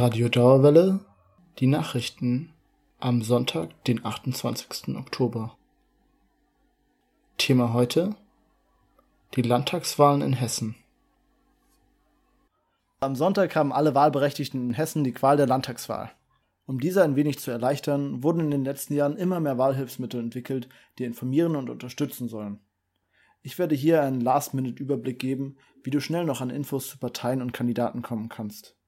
Radio Dauerwelle, die Nachrichten am Sonntag, den 28. Oktober. Thema heute die Landtagswahlen in Hessen. Am Sonntag haben alle Wahlberechtigten in Hessen die Qual der Landtagswahl. Um diese ein wenig zu erleichtern, wurden in den letzten Jahren immer mehr Wahlhilfsmittel entwickelt, die informieren und unterstützen sollen. Ich werde hier einen Last-Minute-Überblick geben, wie du schnell noch an Infos zu Parteien und Kandidaten kommen kannst.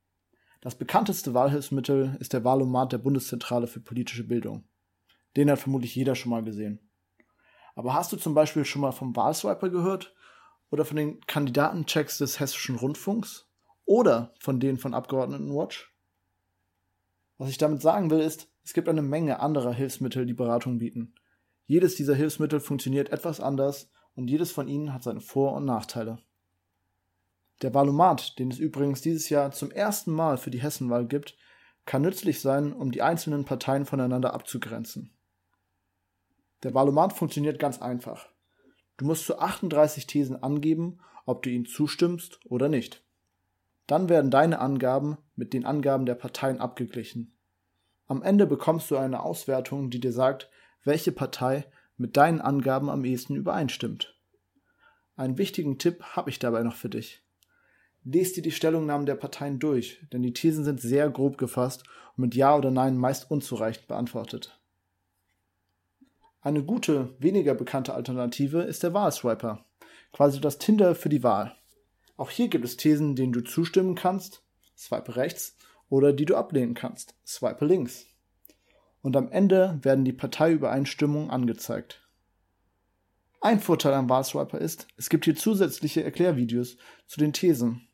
Das bekannteste Wahlhilfsmittel ist der Wahlomat der Bundeszentrale für politische Bildung. Den hat vermutlich jeder schon mal gesehen. Aber hast du zum Beispiel schon mal vom Wahlswiper gehört? Oder von den Kandidatenchecks des Hessischen Rundfunks? Oder von denen von Abgeordnetenwatch? Was ich damit sagen will, ist, es gibt eine Menge anderer Hilfsmittel, die Beratung bieten. Jedes dieser Hilfsmittel funktioniert etwas anders und jedes von ihnen hat seine Vor- und Nachteile. Der Wahlomat, den es übrigens dieses Jahr zum ersten Mal für die Hessenwahl gibt, kann nützlich sein, um die einzelnen Parteien voneinander abzugrenzen. Der Wahlomat funktioniert ganz einfach. Du musst zu 38 Thesen angeben, ob du ihnen zustimmst oder nicht. Dann werden deine Angaben mit den Angaben der Parteien abgeglichen. Am Ende bekommst du eine Auswertung, die dir sagt, welche Partei mit deinen Angaben am ehesten übereinstimmt. Einen wichtigen Tipp habe ich dabei noch für dich. Lest dir die Stellungnahmen der Parteien durch, denn die Thesen sind sehr grob gefasst und mit Ja oder Nein meist unzureichend beantwortet. Eine gute, weniger bekannte Alternative ist der Wahlswiper, quasi das Tinder für die Wahl. Auch hier gibt es Thesen, denen du zustimmen kannst, swipe rechts, oder die du ablehnen kannst, swipe links. Und am Ende werden die Parteiübereinstimmungen angezeigt. Ein Vorteil am Wahlswiper ist, es gibt hier zusätzliche Erklärvideos zu den Thesen.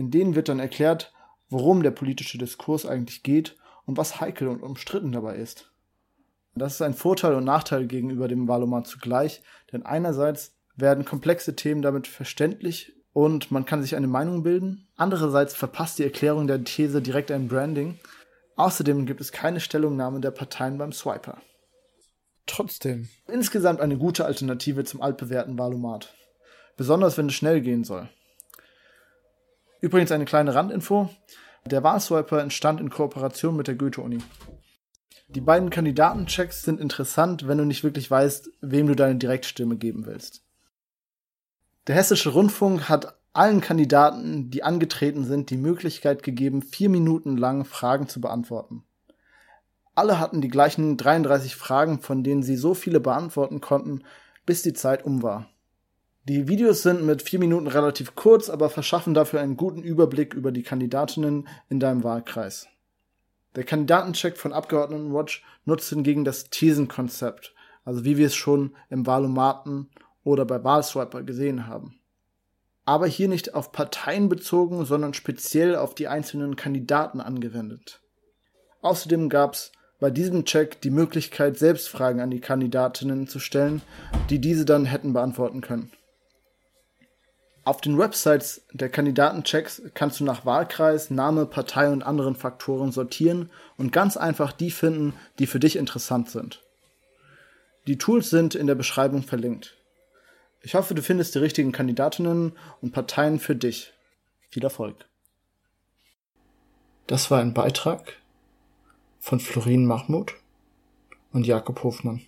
In denen wird dann erklärt, worum der politische Diskurs eigentlich geht und was heikel und umstritten dabei ist. Das ist ein Vorteil und Nachteil gegenüber dem Wahlomat zugleich, denn einerseits werden komplexe Themen damit verständlich und man kann sich eine Meinung bilden. Andererseits verpasst die Erklärung der These direkt ein Branding. Außerdem gibt es keine Stellungnahme der Parteien beim Swiper. Trotzdem, insgesamt eine gute Alternative zum altbewährten Wahlomat. Besonders wenn es schnell gehen soll. Übrigens eine kleine Randinfo. Der Wahlswiper entstand in Kooperation mit der Goethe-Uni. Die beiden Kandidatenchecks sind interessant, wenn du nicht wirklich weißt, wem du deine Direktstimme geben willst. Der Hessische Rundfunk hat allen Kandidaten, die angetreten sind, die Möglichkeit gegeben, vier Minuten lang Fragen zu beantworten. Alle hatten die gleichen 33 Fragen, von denen sie so viele beantworten konnten, bis die Zeit um war. Die Videos sind mit vier Minuten relativ kurz, aber verschaffen dafür einen guten Überblick über die Kandidatinnen in deinem Wahlkreis. Der Kandidatencheck von Abgeordnetenwatch nutzt hingegen das Thesenkonzept, also wie wir es schon im Wahlomaten oder bei Wahlswiper gesehen haben. Aber hier nicht auf Parteien bezogen, sondern speziell auf die einzelnen Kandidaten angewendet. Außerdem gab es bei diesem Check die Möglichkeit, selbst Fragen an die Kandidatinnen zu stellen, die diese dann hätten beantworten können. Auf den Websites der Kandidatenchecks kannst du nach Wahlkreis, Name, Partei und anderen Faktoren sortieren und ganz einfach die finden, die für dich interessant sind. Die Tools sind in der Beschreibung verlinkt. Ich hoffe, du findest die richtigen Kandidatinnen und Parteien für dich. Viel Erfolg. Das war ein Beitrag von Florin Mahmoud und Jakob Hofmann.